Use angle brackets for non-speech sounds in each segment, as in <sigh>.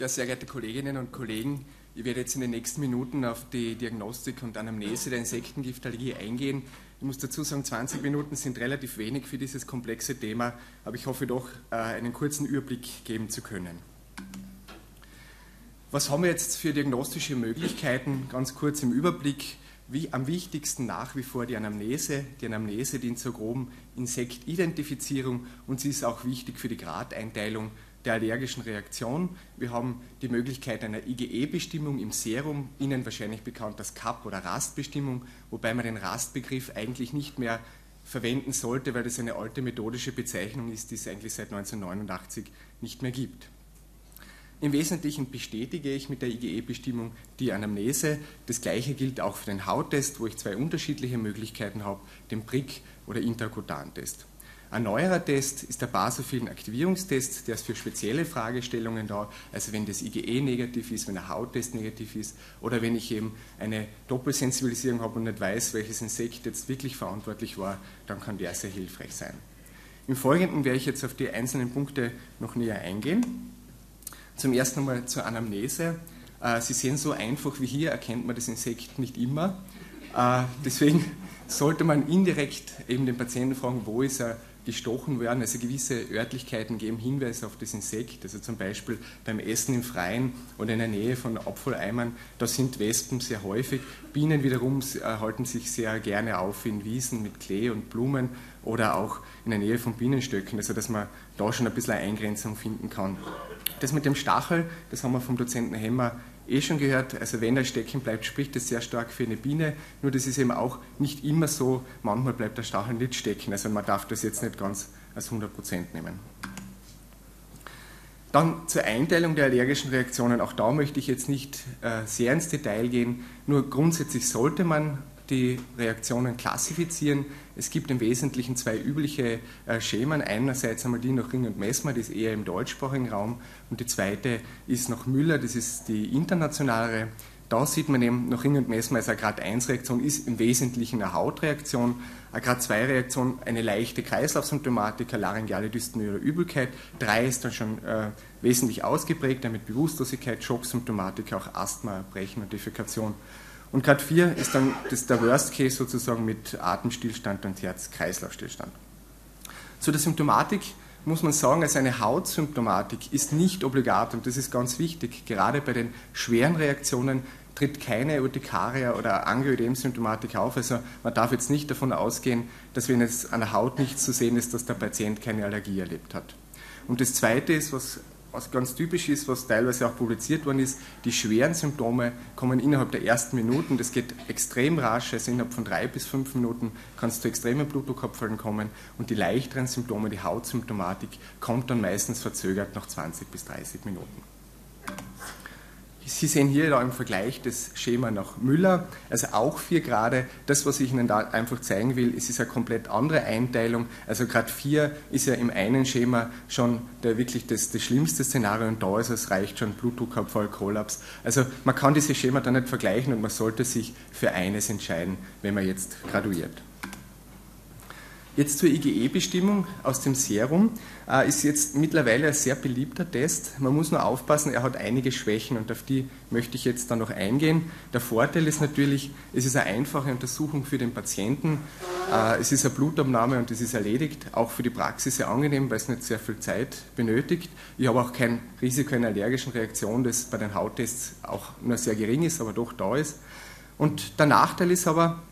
Ja, sehr geehrte Kolleginnen und Kollegen, ich werde jetzt in den nächsten Minuten auf die Diagnostik und Anamnese der Insektengiftallergie eingehen. Ich muss dazu sagen, 20 Minuten sind relativ wenig für dieses komplexe Thema, aber ich hoffe doch, äh, einen kurzen Überblick geben zu können. Was haben wir jetzt für diagnostische Möglichkeiten? Ganz kurz im Überblick. Wie am wichtigsten nach wie vor die Anamnese. Die Anamnese dient zur groben Insektidentifizierung und sie ist auch wichtig für die Gradeinteilung der allergischen Reaktion. Wir haben die Möglichkeit einer IgE-Bestimmung im Serum, Ihnen wahrscheinlich bekannt als CAP- oder Rastbestimmung, wobei man den Rastbegriff eigentlich nicht mehr verwenden sollte, weil das eine alte methodische Bezeichnung ist, die es eigentlich seit 1989 nicht mehr gibt. Im Wesentlichen bestätige ich mit der IgE-Bestimmung die Anamnese. Das gleiche gilt auch für den Hauttest, wo ich zwei unterschiedliche Möglichkeiten habe, den Prick- oder Interkutan-Test. Ein neuerer Test ist der basophilen Aktivierungstest, der ist für spezielle Fragestellungen da, also wenn das IgE negativ ist, wenn der Hauttest negativ ist oder wenn ich eben eine Doppelsensibilisierung habe und nicht weiß, welches Insekt jetzt wirklich verantwortlich war, dann kann der sehr hilfreich sein. Im Folgenden werde ich jetzt auf die einzelnen Punkte noch näher eingehen. Zum ersten Mal zur Anamnese. Äh, Sie sehen, so einfach wie hier erkennt man das Insekt nicht immer. Äh, deswegen <laughs> sollte man indirekt eben den Patienten fragen, wo ist er gestochen werden. Also gewisse Örtlichkeiten geben Hinweise auf das Insekt. Also zum Beispiel beim Essen im Freien oder in der Nähe von Abfalleimern, da sind Wespen sehr häufig. Bienen wiederum äh, halten sich sehr gerne auf in Wiesen mit Klee und Blumen oder auch in der Nähe von Bienenstöcken, also dass man da schon ein bisschen eine Eingrenzung finden kann. Das mit dem Stachel, das haben wir vom Dozenten Hemmer eh schon gehört, also wenn er stecken bleibt, spricht das sehr stark für eine Biene, nur das ist eben auch nicht immer so, manchmal bleibt der Stachel nicht stecken, also man darf das jetzt nicht ganz als 100% nehmen. Dann zur Einteilung der allergischen Reaktionen, auch da möchte ich jetzt nicht äh, sehr ins Detail gehen, nur grundsätzlich sollte man die Reaktionen klassifizieren. Es gibt im Wesentlichen zwei übliche äh, Schemen. Einerseits einmal die nach Ring und Messmer, die ist eher im deutschsprachigen Raum, und die zweite ist nach Müller, das ist die internationale. Da sieht man eben nach Ring und Messmer, also eine Grad 1 Reaktion ist im Wesentlichen eine Hautreaktion, eine Grad 2 Reaktion eine leichte Kreislaufsymptomatik, eine laryngeale Dyspnoe oder Übelkeit, 3 ist dann schon äh, wesentlich ausgeprägt, mit Bewusstlosigkeit, Schocksymptomatik, auch Asthma, Brechen und Defekation. Und Grad 4 ist dann das, der Worst Case sozusagen mit Atemstillstand und Herz-Kreislauf-Stillstand. Zu der Symptomatik muss man sagen, also eine Hautsymptomatik ist nicht obligat und das ist ganz wichtig. Gerade bei den schweren Reaktionen tritt keine Urtikaria oder Angioödem-Symptomatik auf. Also man darf jetzt nicht davon ausgehen, dass wenn jetzt an der Haut nichts zu sehen ist, dass der Patient keine Allergie erlebt hat. Und das Zweite ist, was was ganz typisch ist, was teilweise auch publiziert worden ist, die schweren Symptome kommen innerhalb der ersten Minuten. Das geht extrem rasch, also innerhalb von drei bis fünf Minuten kann es zu extremen Blutdruckabfällen kommen und die leichteren Symptome, die Hautsymptomatik, kommt dann meistens verzögert nach 20 bis 30 Minuten. Sie sehen hier im Vergleich das Schema nach Müller, also auch vier Grade. Das, was ich Ihnen da einfach zeigen will, es ist eine komplett andere Einteilung. Also Grad 4 ist ja im einen Schema schon der, wirklich das, das schlimmste Szenario und da ist es reicht schon Blutdruckabfall, Kollaps. Also man kann diese Schema da nicht vergleichen und man sollte sich für eines entscheiden, wenn man jetzt graduiert. Jetzt zur IgE-Bestimmung aus dem Serum. Äh, ist jetzt mittlerweile ein sehr beliebter Test. Man muss nur aufpassen, er hat einige Schwächen und auf die möchte ich jetzt dann noch eingehen. Der Vorteil ist natürlich, es ist eine einfache Untersuchung für den Patienten. Äh, es ist eine Blutabnahme und es ist erledigt. Auch für die Praxis sehr angenehm, weil es nicht sehr viel Zeit benötigt. Ich habe auch kein Risiko einer allergischen Reaktion, das bei den Hauttests auch nur sehr gering ist, aber doch da ist. Und der Nachteil ist aber,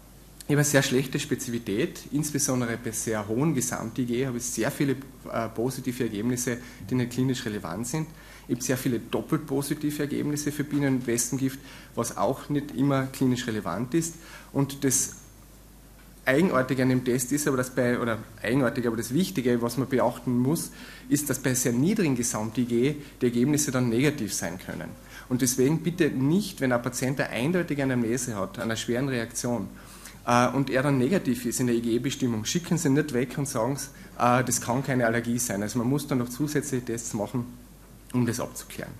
ich habe eine sehr schlechte Spezifität, insbesondere bei sehr hohen Gesamt-IG habe ich sehr viele äh, positive Ergebnisse, die nicht klinisch relevant sind. Ich habe sehr viele doppelt positive Ergebnisse für Bienen- und Westengift, was auch nicht immer klinisch relevant ist. Und das Eigenartige an dem Test ist aber, dass bei, oder eigenartig, aber das Wichtige, was man beachten muss, ist, dass bei sehr niedrigen Gesamt-IG die Ergebnisse dann negativ sein können. Und deswegen bitte nicht, wenn ein Patient eine eindeutige Anamnese hat, einer schweren Reaktion, äh, und er dann negativ ist in der IgE-Bestimmung, schicken Sie nicht weg und sagen, äh, das kann keine Allergie sein. Also man muss dann noch zusätzliche Tests machen, um das abzuklären.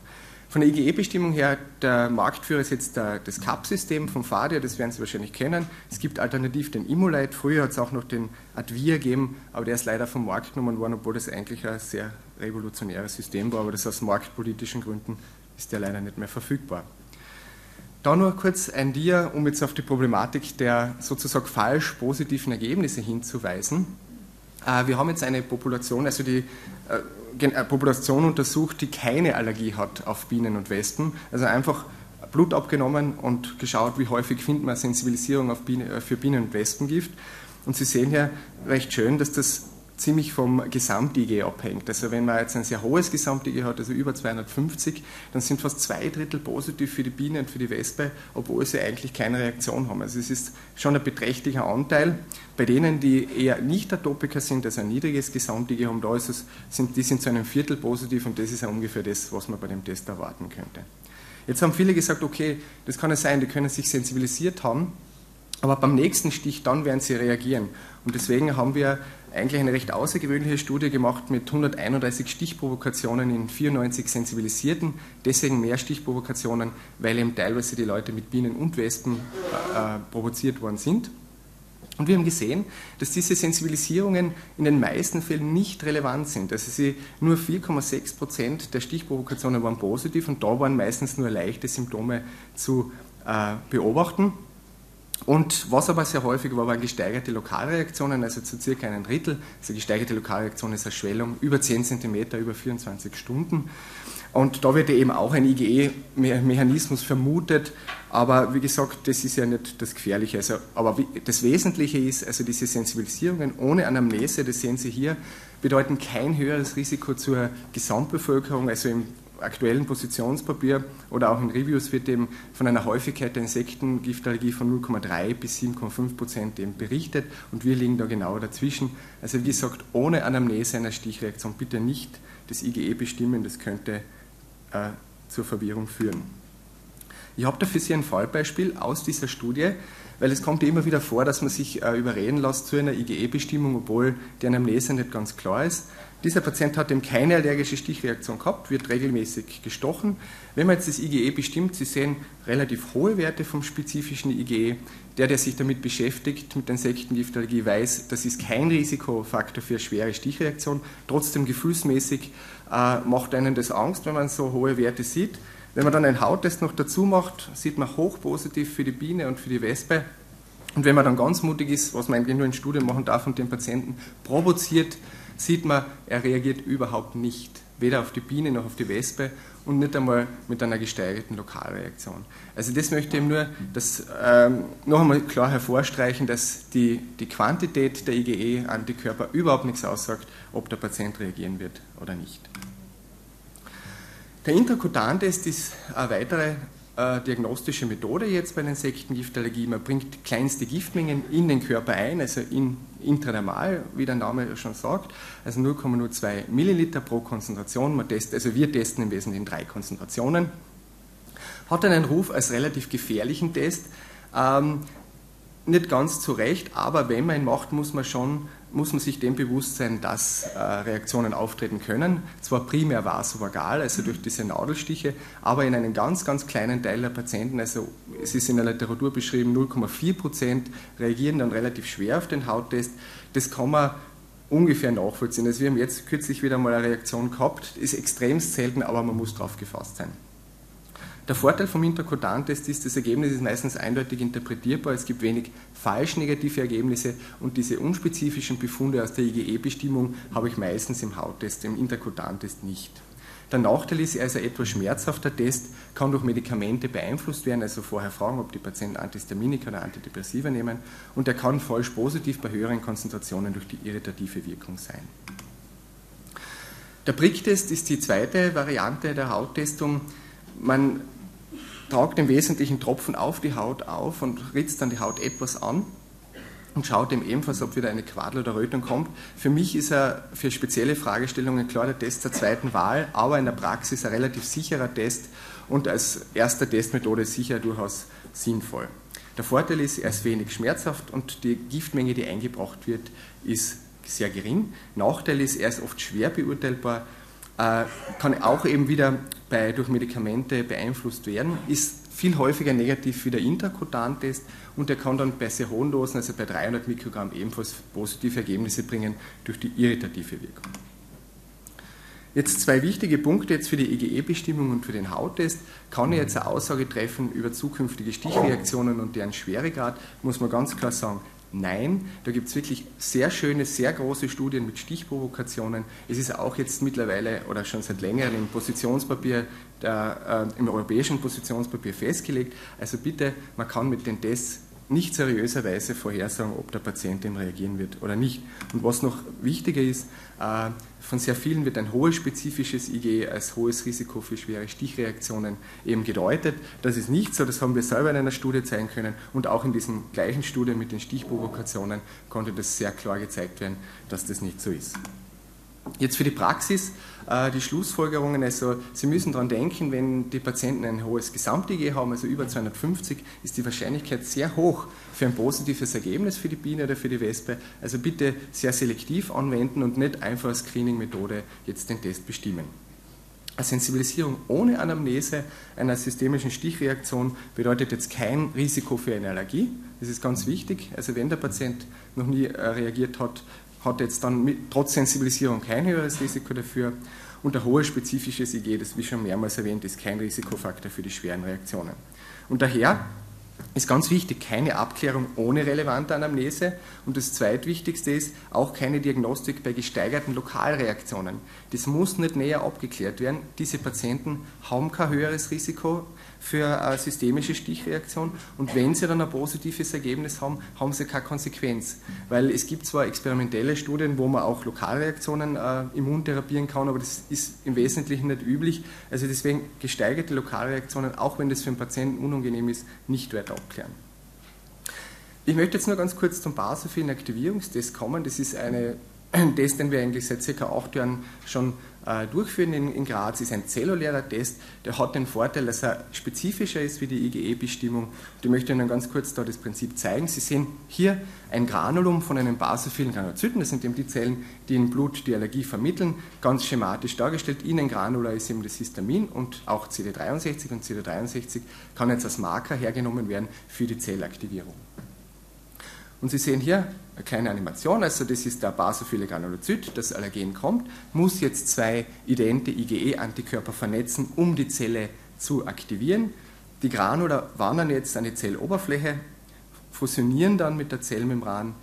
Von der IgE-Bestimmung her, der Marktführer ist jetzt der, das CAP-System von Fadia, das werden Sie wahrscheinlich kennen. Es gibt alternativ den Immolite, früher hat es auch noch den Advia gegeben, aber der ist leider vom Markt genommen worden, obwohl das eigentlich ein sehr revolutionäres System war, aber das aus marktpolitischen Gründen ist der leider nicht mehr verfügbar. Da nur kurz ein Dia, um jetzt auf die Problematik der sozusagen falsch positiven Ergebnisse hinzuweisen. Äh, wir haben jetzt eine Population, also die äh, Population untersucht, die keine Allergie hat auf Bienen und Wespen. Also einfach Blut abgenommen und geschaut, wie häufig findet man Sensibilisierung Biene, äh, für Bienen- und Wespengift. Und Sie sehen hier recht schön, dass das ziemlich vom Gesamt-IG abhängt. Also wenn man jetzt ein sehr hohes Gesamt-IG hat, also über 250, dann sind fast zwei Drittel positiv für die Biene und für die Wespe, obwohl sie eigentlich keine Reaktion haben. Also es ist schon ein beträchtlicher Anteil. Bei denen, die eher nicht Atopiker sind, also ein niedriges Gesamt-IG haben, da ist es, sind, die sind zu einem Viertel positiv und das ist ja ungefähr das, was man bei dem Test erwarten könnte. Jetzt haben viele gesagt, okay, das kann ja sein, die können sich sensibilisiert haben, aber beim nächsten Stich, dann werden sie reagieren. Und deswegen haben wir eigentlich eine recht außergewöhnliche Studie gemacht mit 131 Stichprovokationen in 94 Sensibilisierten. Deswegen mehr Stichprovokationen, weil eben teilweise die Leute mit Bienen und Wespen äh, äh provoziert worden sind. Und wir haben gesehen, dass diese Sensibilisierungen in den meisten Fällen nicht relevant sind. Also sie, nur 4,6 Prozent der Stichprovokationen waren positiv und da waren meistens nur leichte Symptome zu äh, beobachten. Und was aber sehr häufig war, waren gesteigerte Lokalreaktionen, also zu circa einem Drittel. Also gesteigerte Lokalreaktion ist eine Schwellung über 10 cm über 24 Stunden. Und da wird eben auch ein IgE-Mechanismus vermutet, aber wie gesagt, das ist ja nicht das Gefährliche. Also, aber das Wesentliche ist, also diese Sensibilisierungen ohne Anamnese, das sehen Sie hier, bedeuten kein höheres Risiko zur Gesamtbevölkerung, also im aktuellen Positionspapier oder auch in Reviews wird eben von einer Häufigkeit der Insektengiftallergie von 0,3 bis 7,5 Prozent eben berichtet und wir liegen da genau dazwischen. Also wie gesagt, ohne Anamnese einer Stichreaktion bitte nicht das IgE bestimmen, das könnte äh, zur Verwirrung führen. Ich habe dafür Sie ein Fallbeispiel aus dieser Studie, weil es kommt immer wieder vor, dass man sich äh, überreden lässt zu einer IgE-Bestimmung, obwohl die Anamnese nicht ganz klar ist. Dieser Patient hat eben keine allergische Stichreaktion gehabt, wird regelmäßig gestochen. Wenn man jetzt das IgE bestimmt, Sie sehen relativ hohe Werte vom spezifischen IgE. Der, der sich damit beschäftigt, mit Insektengiftallergie, weiß, das ist kein Risikofaktor für schwere Stichreaktion. Trotzdem gefühlsmäßig äh, macht einen das Angst, wenn man so hohe Werte sieht. Wenn man dann einen Hauttest noch dazu macht, sieht man hochpositiv für die Biene und für die Wespe. Und wenn man dann ganz mutig ist, was man eigentlich nur in Studien machen darf und den Patienten provoziert, sieht man, er reagiert überhaupt nicht, weder auf die Biene noch auf die Wespe und nicht einmal mit einer gesteigerten Lokalreaktion. Also das möchte ich nur das, ähm, noch einmal klar hervorstreichen, dass die, die Quantität der IgE-Antikörper überhaupt nichts aussagt, ob der Patient reagieren wird oder nicht. Der Intrakutan-Test ist eine weitere äh, diagnostische Methode jetzt bei den Insektengiftallergie. Man bringt kleinste Giftmengen in den Körper ein, also in, intradermal, wie der Name schon sagt, also 0,02 Milliliter pro Konzentration. Man testet, also wir testen im Wesentlichen drei Konzentrationen. Hat einen Ruf als relativ gefährlichen Test. Ähm, nicht ganz zu Recht, aber wenn man ihn macht, muss man schon muss man sich dem bewusst sein, dass äh, Reaktionen auftreten können. Zwar primär vasovagal, also durch diese Nadelstiche, aber in einem ganz, ganz kleinen Teil der Patienten, also es ist in der Literatur beschrieben, 0,4 Prozent reagieren dann relativ schwer auf den Hauttest. Das kann man ungefähr nachvollziehen. Also wir haben jetzt kürzlich wieder mal eine Reaktion gehabt, ist extrem selten, aber man muss darauf gefasst sein. Der Vorteil vom Interkodan-Test ist, das Ergebnis ist meistens eindeutig interpretierbar. Es gibt wenig falsch negative Ergebnisse und diese unspezifischen Befunde aus der IgE-Bestimmung habe ich meistens im Hauttest, im Interkodan-Test nicht. Der Nachteil ist, ein etwas schmerzhafter Test, kann durch Medikamente beeinflusst werden, also vorher fragen, ob die Patienten Antihistaminika oder Antidepressiva nehmen und er kann falsch positiv bei höheren Konzentrationen durch die irritative Wirkung sein. Der Pricktest ist die zweite Variante der Hauttestung. Man tragt im Wesentlichen Tropfen auf die Haut auf und ritzt dann die Haut etwas an und schaut dem ebenfalls, ob wieder eine Quadel oder Rötung kommt. Für mich ist er für spezielle Fragestellungen klar der Test der zweiten Wahl, aber in der Praxis ein relativ sicherer Test und als erste Testmethode sicher durchaus sinnvoll. Der Vorteil ist, er ist wenig schmerzhaft und die Giftmenge, die eingebracht wird, ist sehr gering. Nachteil ist, er ist oft schwer beurteilbar, kann auch eben wieder bei, durch Medikamente beeinflusst werden, ist viel häufiger negativ wie der Interkutan-Test und der kann dann bei sehr hohen Dosen, also bei 300 Mikrogramm, ebenfalls positive Ergebnisse bringen durch die irritative Wirkung. Jetzt zwei wichtige Punkte jetzt für die EGE-Bestimmung und für den Hauttest. Kann ich jetzt eine Aussage treffen über zukünftige Stichreaktionen und deren Schweregrad? Muss man ganz klar sagen, Nein, da gibt es wirklich sehr schöne, sehr große Studien mit Stichprovokationen. Es ist auch jetzt mittlerweile oder schon seit längerem im Positionspapier, der, äh, im europäischen Positionspapier festgelegt. Also bitte, man kann mit den Tests nicht seriöserweise vorhersagen, ob der Patient dem reagieren wird oder nicht. Und was noch wichtiger ist, äh, von sehr vielen wird ein hohes spezifisches IG als hohes Risiko für schwere Stichreaktionen eben gedeutet. Das ist nicht so, das haben wir selber in einer Studie zeigen können und auch in diesen gleichen Studien mit den Stichprovokationen konnte das sehr klar gezeigt werden, dass das nicht so ist. Jetzt für die Praxis äh, die Schlussfolgerungen. Also Sie müssen daran denken, wenn die Patienten ein hohes Gesamt-IG haben, also über 250, ist die Wahrscheinlichkeit sehr hoch für ein positives Ergebnis für die Biene oder für die Wespe. Also bitte sehr selektiv anwenden und nicht einfach als Screening-Methode jetzt den Test bestimmen. Eine Sensibilisierung ohne Anamnese einer systemischen Stichreaktion bedeutet jetzt kein Risiko für eine Allergie. Das ist ganz wichtig. Also wenn der Patient noch nie äh, reagiert hat, hat jetzt dann mit, trotz Sensibilisierung kein höheres Risiko dafür. Und ein hohes spezifisches IG, das wie schon mehrmals erwähnt, ist kein Risikofaktor für die schweren Reaktionen. Und daher ist ganz wichtig, keine Abklärung ohne relevante Anamnese. Und das zweitwichtigste ist auch keine Diagnostik bei gesteigerten Lokalreaktionen. Das muss nicht näher abgeklärt werden. Diese Patienten haben kein höheres Risiko für eine systemische Stichreaktion und wenn sie dann ein positives Ergebnis haben, haben sie keine Konsequenz. Weil es gibt zwar experimentelle Studien, wo man auch Lokalreaktionen äh, immuntherapieren kann, aber das ist im Wesentlichen nicht üblich. Also deswegen gesteigerte Lokalreaktionen, auch wenn das für den Patienten unangenehm ist, nicht weiter abklären. Ich möchte jetzt nur ganz kurz zum basophilen Aktivierungstest kommen. Das ist eine, ein <clears throat> Test, den wir eigentlich seit circa acht Jahren schon äh, durchführen in, Graz, ist ein zellulärer Test. Der hat den Vorteil, dass er spezifischer ist wie die IgE-Bestimmung. Ich möchte Ihnen ganz kurz da das Prinzip zeigen. Sie sehen hier ein Granulum von einem basophilen Granulozyten. Das sind eben die Zellen, die im Blut die Allergie vermitteln. Ganz schematisch dargestellt. In Granula ist eben das Histamin und auch CD63 und CD63 kann jetzt als Marker hergenommen werden für die Zellaktivierung. Und Sie sehen hier eine kleine Animation, also das ist der basophile Granulozyt, das Allergen kommt, muss jetzt zwei idente IgE-Antikörper vernetzen, um die Zelle zu aktivieren. Die Granula wandern jetzt an die Zelloberfläche, fusionieren dann mit der Zellmembran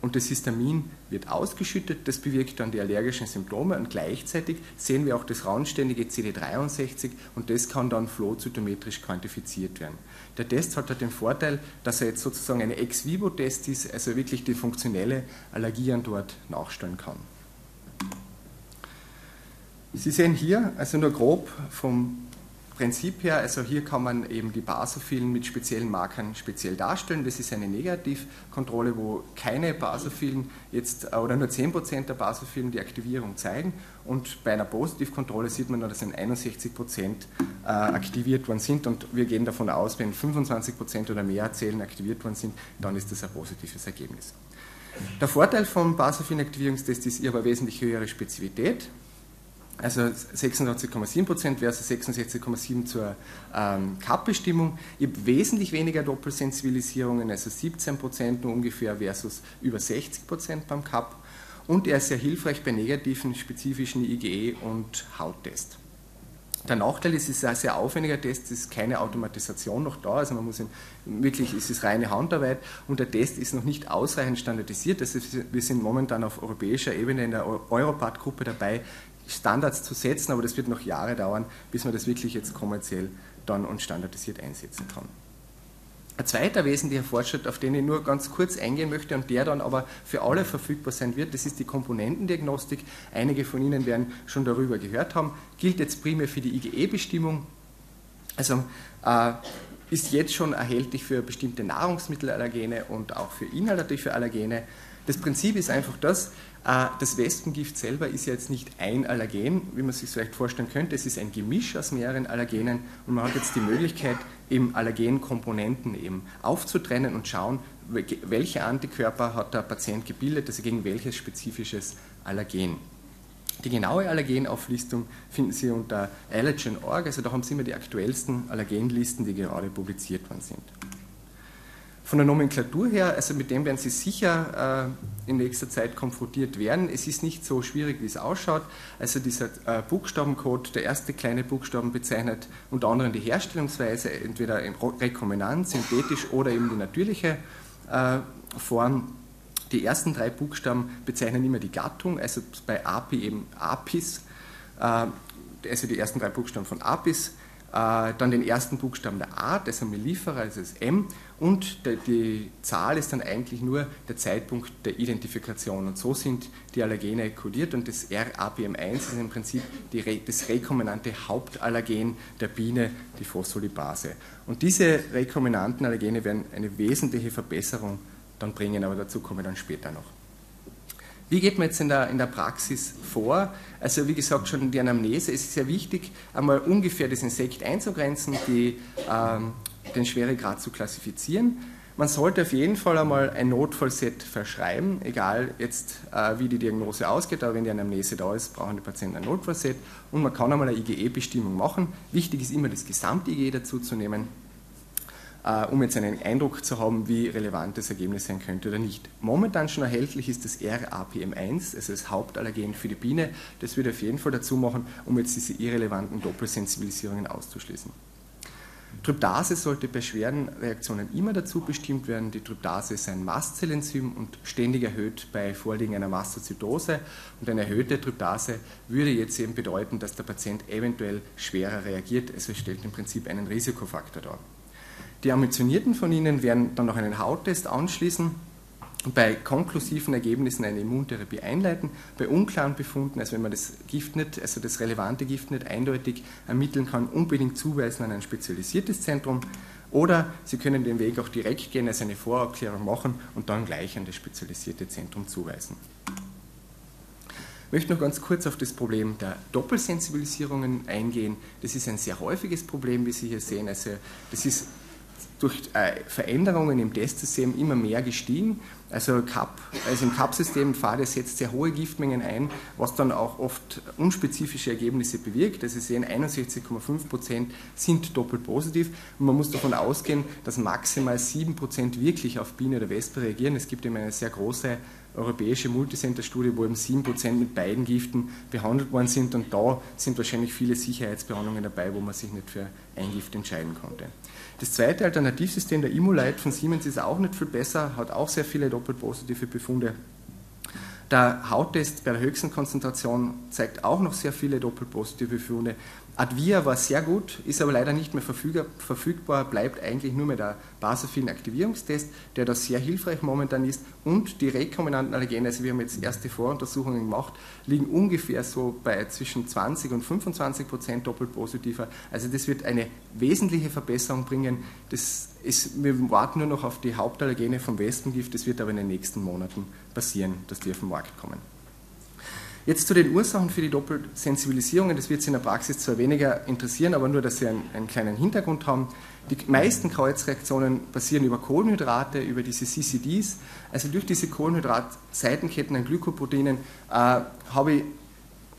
und das Histamin wird ausgeschüttet, das bewirkt dann die allergischen Symptome und gleichzeitig sehen wir auch das randständige CD63 und das kann dann flowzytometrisch quantifiziert werden. Der Test hat halt den Vorteil, dass er jetzt sozusagen ein Ex-vivo-Test ist, also wirklich die funktionelle Allergie an dort nachstellen kann. Sie sehen hier, also nur grob vom Prinzip her, also hier kann man eben die Basophilen mit speziellen Markern speziell darstellen. Das ist eine Negativkontrolle, wo keine Basophilen jetzt oder nur 10% der Basophilen die Aktivierung zeigen. Und bei einer Positivkontrolle sieht man dass 61% äh, aktiviert worden sind. Und wir gehen davon aus, wenn 25% oder mehr Zellen aktiviert worden sind, dann ist das ein positives Ergebnis. Der Vorteil vom Basophilen-Aktivierungstest ist aber wesentlich höhere Spezifität also 86,7% versus 66,7% zur ähm, CAP-Bestimmung. Ich habe wesentlich weniger Doppelsensibilisierungen, also 17% nur ungefähr versus über 60% beim CAP. Und er ist sehr hilfreich bei negativen spezifischen IgE und Hauttest. Der Nachteil ist, es ist ein sehr aufwendiger Test, es ist keine Automatisation noch da, also man muss ihn, wirklich, es ist reine Handarbeit und der Test ist noch nicht ausreichend standardisiert. Also wir sind momentan auf europäischer Ebene in der Europat-Gruppe dabei, Standards zu setzen, aber das wird noch Jahre dauern, bis man das wirklich jetzt kommerziell dann und standardisiert einsetzen kann. Ein zweiter wesentlicher Fortschritt, auf den ich nur ganz kurz eingehen möchte und der dann aber für alle verfügbar sein wird, das ist die Komponentendiagnostik. Einige von Ihnen werden schon darüber gehört haben, gilt jetzt primär für die IgE-Bestimmung. Also äh, ist jetzt schon erhältlich für bestimmte Nahrungsmittelallergene und auch für inhalative Allergene. Das Prinzip ist einfach das, das Wespengift selber ist ja jetzt nicht ein Allergen, wie man sich vielleicht vorstellen könnte. Es ist ein Gemisch aus mehreren Allergenen und man hat jetzt die Möglichkeit, eben Allergenkomponenten eben aufzutrennen und schauen, welche Antikörper hat der Patient gebildet, also gegen welches spezifisches Allergen. Die genaue Allergenauflistung finden Sie unter allergen.org, also da haben Sie immer die aktuellsten Allergenlisten, die gerade publiziert worden sind. Von der Nomenklatur her, also mit dem werden Sie sicher äh, in nächster Zeit konfrontiert werden. Es ist nicht so schwierig, wie es ausschaut. Also dieser äh, Buchstabencode, der erste kleine Buchstaben bezeichnet unter anderem die Herstellungsweise, entweder in rekombinant, synthetisch oder eben die natürliche äh, Form. Die ersten drei Buchstaben bezeichnen immer die Gattung, also bei API eben Apis, äh, also die ersten drei Buchstaben von Apis dann den ersten Buchstaben der Art, also Mellifera, also das M, und die Zahl ist dann eigentlich nur der Zeitpunkt der Identifikation. Und so sind die Allergene kodiert und das RAPM1 ist im Prinzip die, das rekombinante Hauptallergen der Biene, die Phospholipase. Und diese rekombinanten Allergene werden eine wesentliche Verbesserung dann bringen, aber dazu komme ich dann später noch. Wie geht man jetzt in der, in der Praxis vor? Also wie gesagt, schon die Anamnese. Es ist sehr wichtig, einmal ungefähr das Insekt einzugrenzen, die, ähm, den Schweregrad zu klassifizieren. Man sollte auf jeden Fall einmal ein Notfallset verschreiben, egal jetzt äh, wie die Diagnose ausgeht, aber wenn die Anamnese da ist, brauchen die Patienten ein Notfallset und man kann einmal eine IgE-Bestimmung machen. Wichtig ist immer das Gesamt-IgE dazu zu nehmen um jetzt einen Eindruck zu haben, wie relevant das Ergebnis sein könnte oder nicht. Momentan schon erhältlich ist das RAPM1, also das Hauptallergen für die Biene. Das würde auf jeden Fall dazu machen, um jetzt diese irrelevanten Doppelsensibilisierungen auszuschließen. Tryptase sollte bei schweren Reaktionen immer dazu bestimmt werden. Die Tryptase ist ein Mastzellenzym und ständig erhöht bei Vorliegen einer Mastozytose. Und eine erhöhte Tryptase würde jetzt eben bedeuten, dass der Patient eventuell schwerer reagiert. Also es stellt im Prinzip einen Risikofaktor dar. Die Ambitionierten von Ihnen werden dann noch einen Hauttest anschließen und bei konklusiven Ergebnissen eine Immuntherapie einleiten. Bei unklaren Befunden, also wenn man das Gift nicht, also das relevante Gift nicht eindeutig ermitteln kann, unbedingt zuweisen an ein spezialisiertes Zentrum. Oder Sie können den Weg auch direkt gehen, also eine Vorabklärung machen und dann gleich an das spezialisierte Zentrum zuweisen. Ich möchte noch ganz kurz auf das Problem der Doppelsensibilisierungen eingehen. Das ist ein sehr häufiges Problem, wie Sie hier sehen. Also das ist durch äh, Veränderungen im Testsystem immer mehr gestiegen. Also, CAP, also im CAP-System FADE setzt sehr hohe Giftmengen ein, was dann auch oft unspezifische Ergebnisse bewirkt. Also Sie sehen, 61,5 Prozent sind doppelt positiv und man muss davon ausgehen, dass maximal 7 Prozent wirklich auf Biene oder Wespe reagieren. Es gibt eben eine sehr große europäische Multicenter-Studie, wo eben 7% mit beiden Giften behandelt worden sind und da sind wahrscheinlich viele Sicherheitsbehandlungen dabei, wo man sich nicht für ein Gift entscheiden konnte. Das zweite Alternativsystem, der Immolite von Siemens, ist auch nicht viel besser, hat auch sehr viele doppelt positive Befunde. Der Hauttest bei der höchsten Konzentration zeigt auch noch sehr viele doppelt positive Befunde. Advia war sehr gut, ist aber leider nicht mehr verfügbar, bleibt eigentlich nur mehr der basophilen Aktivierungstest, der da sehr hilfreich momentan ist. Und die rekombinanten Allergene, also wir haben jetzt erste Voruntersuchungen gemacht, liegen ungefähr so bei zwischen 20 und 25 Prozent doppelt positiver. Also das wird eine wesentliche Verbesserung bringen. Das ist, wir warten nur noch auf die Hauptallergene vom Wespengift, das wird aber in den nächsten Monaten passieren, dass die auf den Markt kommen. Jetzt zu den Ursachen für die Doppelsensibilisierungen. Das wird Sie in der Praxis zwar weniger interessieren, aber nur, dass Sie einen, einen kleinen Hintergrund haben. Die meisten Kreuzreaktionen basieren über Kohlenhydrate, über diese CCDs. Also durch diese Kohlenhydrat-Seitenketten an Glykoproteinen äh, habe ich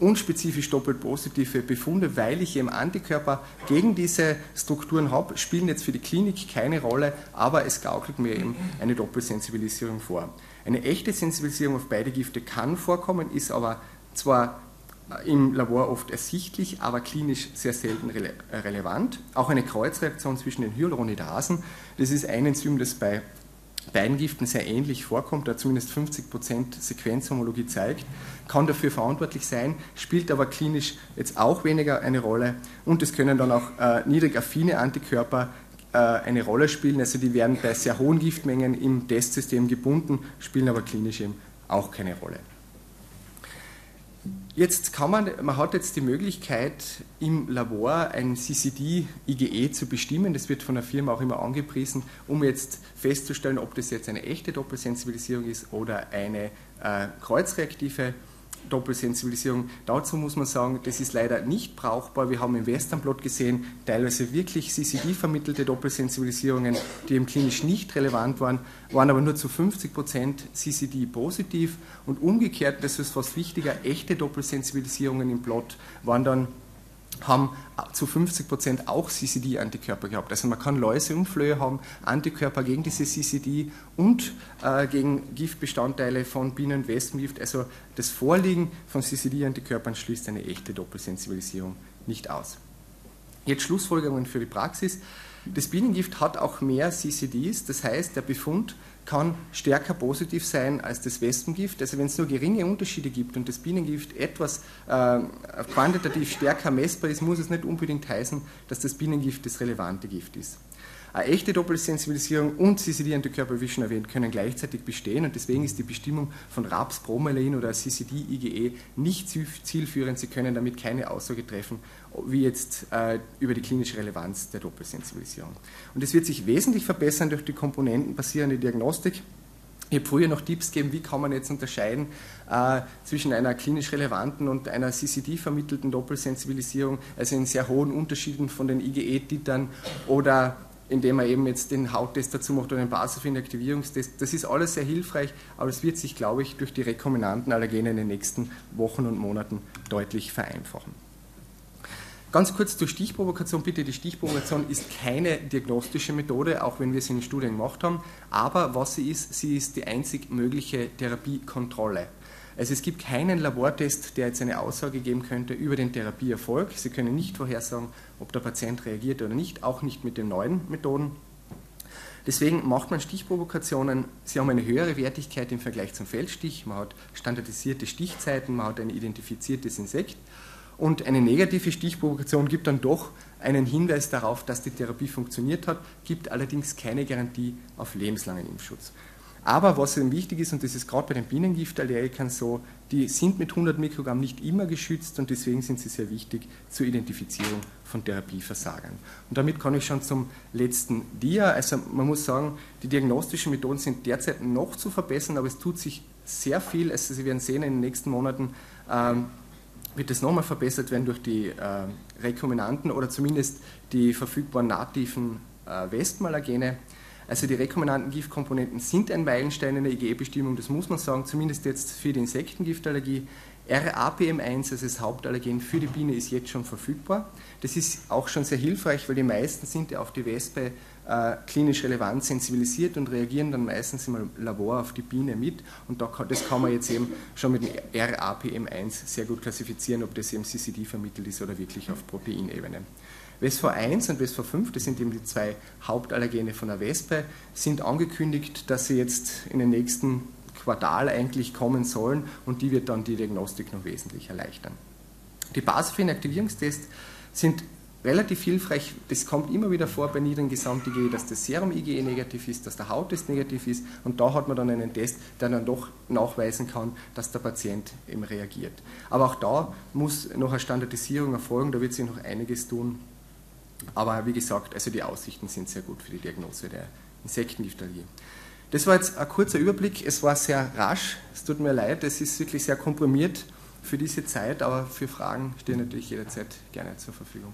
unspezifisch doppelt positive Befunde, weil ich eben Antikörper gegen diese Strukturen habe, spielen jetzt für die Klinik keine Rolle, aber es gaukelt mir eben eine Doppelsensibilisierung vor. Eine echte Sensibilisierung auf beide Gifte kann vorkommen, ist aber zwar im Labor oft ersichtlich, aber klinisch sehr selten rele relevant. Auch eine Kreuzreaktion zwischen den Hyaluronidasen, das ist ein Enzym, das bei beiden Giften sehr ähnlich vorkommt, da zumindest 50% Sequenzhomologie zeigt, kann dafür verantwortlich sein, spielt aber klinisch jetzt auch weniger eine Rolle und es können dann auch äh, niedrig affine Antikörper äh, eine Rolle spielen, also die werden bei sehr hohen Giftmengen im Testsystem gebunden, spielen aber klinisch eben auch keine Rolle. Jetzt kann man, man hat jetzt die Möglichkeit, im Labor ein CCD-IgE zu bestimmen. Das wird von der Firma auch immer angepriesen, um jetzt festzustellen, ob das jetzt eine echte Doppelsensibilisierung ist oder eine äh, kreuzreaktive Doppelsensibilisierung. Dazu muss man sagen, das ist leider nicht brauchbar. Wir haben im Westernblot gesehen, teilweise wirklich CCD-vermittelte Doppelsensibilisierungen, die im klinisch nicht relevant waren, waren aber nur zu 50% CCD positiv und umgekehrt, das ist fast wichtiger, echte Doppelsensibilisierungen im Plot waren dann haben zu 50 Prozent auch CCD-Antikörper gehabt. Also man kann Läuse und Flöhe haben, Antikörper gegen diese CCD und äh, gegen Giftbestandteile von Bienen- und Wespengift. Also das Vorliegen von CCD-Antikörpern schließt eine echte Doppelsensibilisierung nicht aus. Jetzt Schlussfolgerungen für die Praxis. Das Bienengift hat auch mehr CCDs, das heißt, der Befund kann stärker positiv sein als das Wespengift. Also wenn es nur geringe Unterschiede gibt und das Bienengift etwas äh, quantitativ stärker messbar ist, muss es nicht unbedingt heißen, dass das Bienengift das relevante Gift ist. Eine echte Doppelsensibilisierung und CCD-Antikörper, wie schon erwähnt, können gleichzeitig bestehen und deswegen ist die Bestimmung von Rapsbromelin oder CCD-IgE nicht zielführend. Sie können damit keine Aussage treffen, wie jetzt äh, über die klinische Relevanz der Doppelsensibilisierung. Und es wird sich wesentlich verbessern durch die komponentenbasierende Diagnostik. Ich habe früher noch Tipps gegeben, wie kann man jetzt unterscheiden äh, zwischen einer klinisch relevanten und einer CCD-vermittelten Doppelsensibilisierung, also in sehr hohen Unterschieden von den IgE-Titern oder indem man eben jetzt den Hauttest dazu macht oder den Basophil-Aktivierungstest. Das ist alles sehr hilfreich, aber es wird sich, glaube ich, durch die rekombinanten Allergene in den nächsten Wochen und Monaten deutlich vereinfachen. Ganz kurz zur Stichprovokation. Bitte, die Stichprovokation ist keine diagnostische Methode, auch wenn wir sie in Studien gemacht haben. Aber was sie ist, sie ist die einzig mögliche Therapiekontrolle. Also es gibt keinen Labortest, der jetzt eine Aussage geben könnte über den Therapieerfolg. Sie können nicht vorhersagen, ob der Patient reagiert oder nicht, auch nicht mit den neuen Methoden. Deswegen macht man Stichprovokationen. Sie haben eine höhere Wertigkeit im Vergleich zum Feldstich. Man hat standardisierte Stichzeiten, man hat ein identifiziertes Insekt. Und eine negative Stichprovokation gibt dann doch einen Hinweis darauf, dass die Therapie funktioniert hat, gibt allerdings keine Garantie auf lebenslangen Impfschutz. Aber was eben wichtig ist, und das ist gerade bei den Bienengiftallergikern so, die sind mit 100 Mikrogramm nicht immer geschützt und deswegen sind sie sehr wichtig zur Identifizierung von Therapieversagern. Und damit komme ich schon zum letzten Dia. Also man muss sagen, die diagnostischen Methoden sind derzeit noch zu verbessern, aber es tut sich sehr viel. Also Sie werden sehen, in den nächsten Monaten ähm, wird es nochmal verbessert werden durch die äh, Rekombinanten oder zumindest die verfügbaren nativen äh, Wespenallergene. Also die rekombinanten Giftkomponenten sind ein Meilenstein in der IgE-Bestimmung, das muss man sagen, zumindest jetzt für die Insektengiftallergie. RAPM1 also das Hauptallergen für die Biene ist jetzt schon verfügbar. Das ist auch schon sehr hilfreich, weil die meisten sind ja auf die Wespe äh, klinisch relevant sensibilisiert und reagieren dann meistens im Labor auf die Biene mit. Und da das kann man jetzt eben schon mit dem RAPM1 sehr gut klassifizieren, ob das eben CCD vermittelt ist oder wirklich auf Proteinebene. WESV1 und WESV5, das sind eben die zwei Hauptallergene von der Wespe, sind angekündigt, dass sie jetzt in den nächsten Quartal eigentlich kommen sollen und die wird dann die Diagnostik noch wesentlich erleichtern. Die Basophil-Aktivierungstests sind relativ hilfreich. Das kommt immer wieder vor bei niedrigen Gesamt-IgE, dass das Serum-IgE negativ ist, dass der Hauttest negativ ist und da hat man dann einen Test, der dann doch nachweisen kann, dass der Patient eben reagiert. Aber auch da muss noch eine Standardisierung erfolgen, da wird sich noch einiges tun. Aber wie gesagt, also die Aussichten sind sehr gut für die Diagnose der Insektendiphtherie. Das war jetzt ein kurzer Überblick. Es war sehr rasch. Es tut mir leid, es ist wirklich sehr komprimiert für diese Zeit, aber für Fragen stehe ich natürlich jederzeit gerne zur Verfügung.